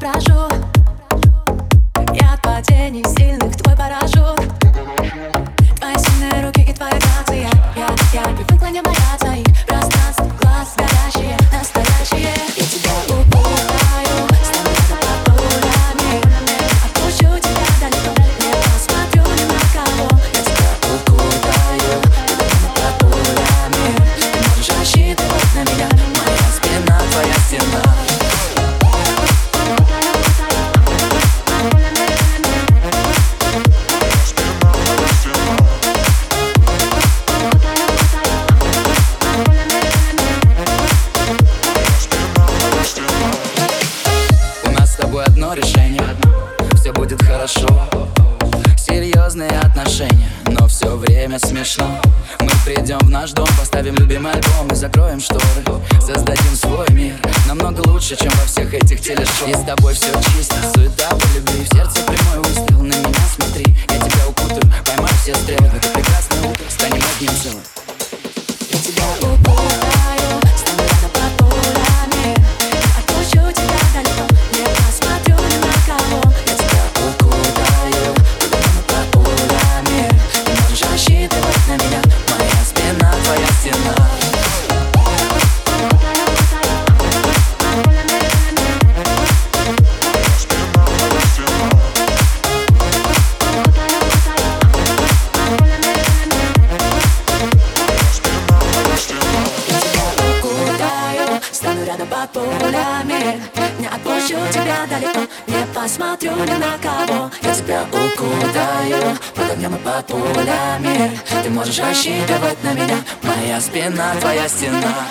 воображу Я от падений сильных твой парашют Твои сильные руки и твоя грация Я, я привыкла не бояться тобой одно решение. Все будет хорошо. Серьезные отношения Но все время смешно. Мы придем в наш дом Поставим любимый альбом И закроем шторы. Создадим свой мир Намного лучше, чем во всех этих телешоу. И с тобой все чисто Суета по любви. В сердце прямой выстрел На меня смотри рядом под пулями Не отпущу тебя далеко Не посмотрю ни на кого. Я тебя укутаю Под огнем и под пулями. Ты можешь рассчитывать на меня Моя спина, твоя стена